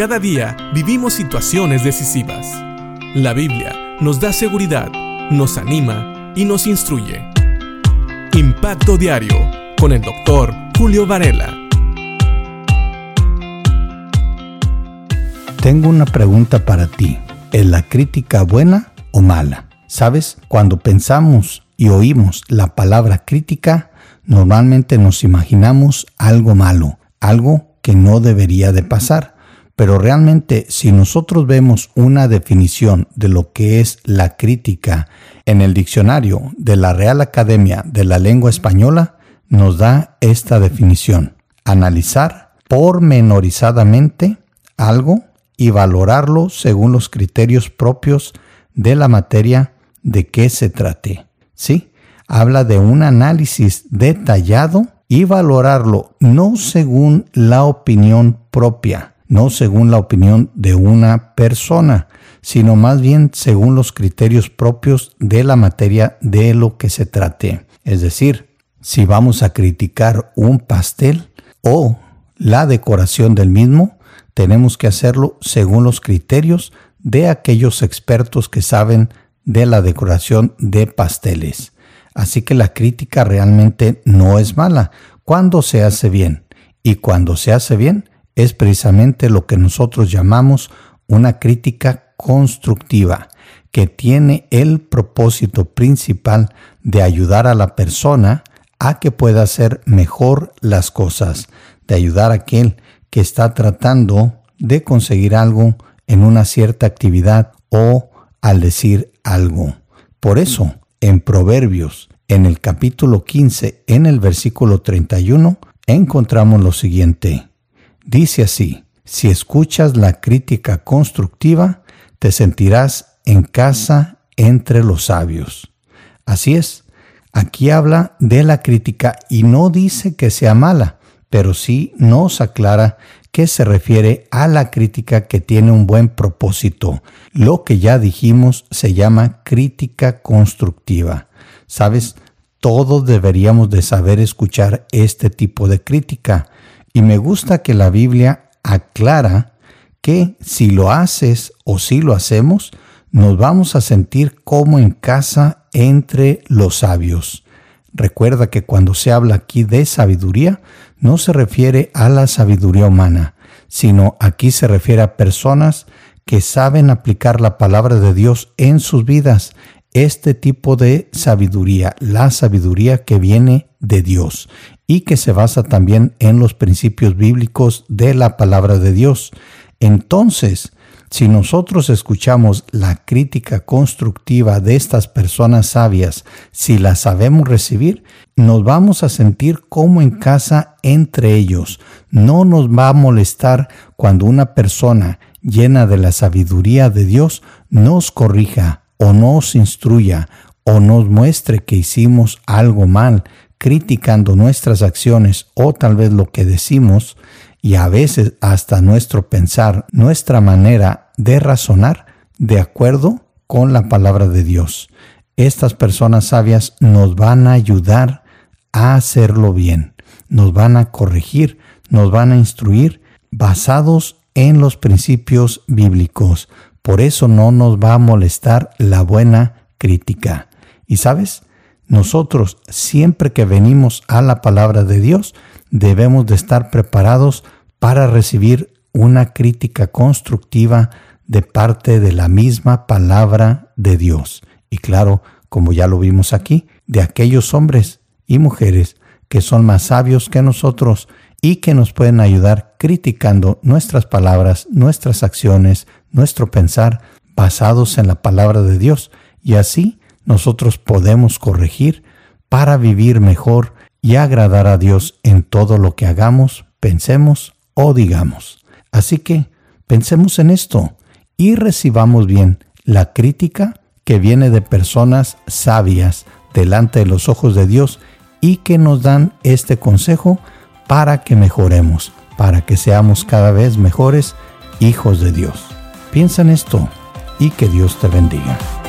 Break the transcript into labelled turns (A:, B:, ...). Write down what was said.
A: Cada día vivimos situaciones decisivas. La Biblia nos da seguridad, nos anima y nos instruye. Impacto Diario con el doctor Julio Varela.
B: Tengo una pregunta para ti. ¿Es la crítica buena o mala? Sabes, cuando pensamos y oímos la palabra crítica, normalmente nos imaginamos algo malo, algo que no debería de pasar. Pero realmente si nosotros vemos una definición de lo que es la crítica en el diccionario de la Real Academia de la Lengua Española, nos da esta definición. Analizar pormenorizadamente algo y valorarlo según los criterios propios de la materia de que se trate. Sí, habla de un análisis detallado y valorarlo no según la opinión propia, no según la opinión de una persona, sino más bien según los criterios propios de la materia de lo que se trate. Es decir, si vamos a criticar un pastel o la decoración del mismo, tenemos que hacerlo según los criterios de aquellos expertos que saben de la decoración de pasteles. Así que la crítica realmente no es mala cuando se hace bien. Y cuando se hace bien, es precisamente lo que nosotros llamamos una crítica constructiva, que tiene el propósito principal de ayudar a la persona a que pueda hacer mejor las cosas, de ayudar a aquel que está tratando de conseguir algo en una cierta actividad o al decir algo. Por eso, en Proverbios, en el capítulo 15, en el versículo 31, encontramos lo siguiente. Dice así, si escuchas la crítica constructiva, te sentirás en casa entre los sabios. Así es, aquí habla de la crítica y no dice que sea mala, pero sí nos aclara que se refiere a la crítica que tiene un buen propósito. Lo que ya dijimos se llama crítica constructiva. ¿Sabes? Todos deberíamos de saber escuchar este tipo de crítica y me gusta que la Biblia aclara que si lo haces o si lo hacemos, nos vamos a sentir como en casa entre los sabios. Recuerda que cuando se habla aquí de sabiduría, no se refiere a la sabiduría humana, sino aquí se refiere a personas que saben aplicar la palabra de Dios en sus vidas. Este tipo de sabiduría, la sabiduría que viene de Dios y que se basa también en los principios bíblicos de la palabra de Dios. Entonces, si nosotros escuchamos la crítica constructiva de estas personas sabias, si la sabemos recibir, nos vamos a sentir como en casa entre ellos. No nos va a molestar cuando una persona llena de la sabiduría de Dios nos corrija o nos instruya o nos muestre que hicimos algo mal, criticando nuestras acciones o tal vez lo que decimos y a veces hasta nuestro pensar, nuestra manera de razonar de acuerdo con la palabra de Dios. Estas personas sabias nos van a ayudar a hacerlo bien, nos van a corregir, nos van a instruir basados en los principios bíblicos. Por eso no nos va a molestar la buena crítica. Y sabes, nosotros siempre que venimos a la palabra de Dios debemos de estar preparados para recibir una crítica constructiva de parte de la misma palabra de Dios. Y claro, como ya lo vimos aquí, de aquellos hombres y mujeres que son más sabios que nosotros y que nos pueden ayudar criticando nuestras palabras, nuestras acciones, nuestro pensar basados en la palabra de Dios. Y así nosotros podemos corregir para vivir mejor y agradar a Dios en todo lo que hagamos, pensemos o digamos. Así que pensemos en esto y recibamos bien la crítica que viene de personas sabias delante de los ojos de Dios y que nos dan este consejo para que mejoremos, para que seamos cada vez mejores hijos de Dios. Piensa en esto y que Dios te bendiga.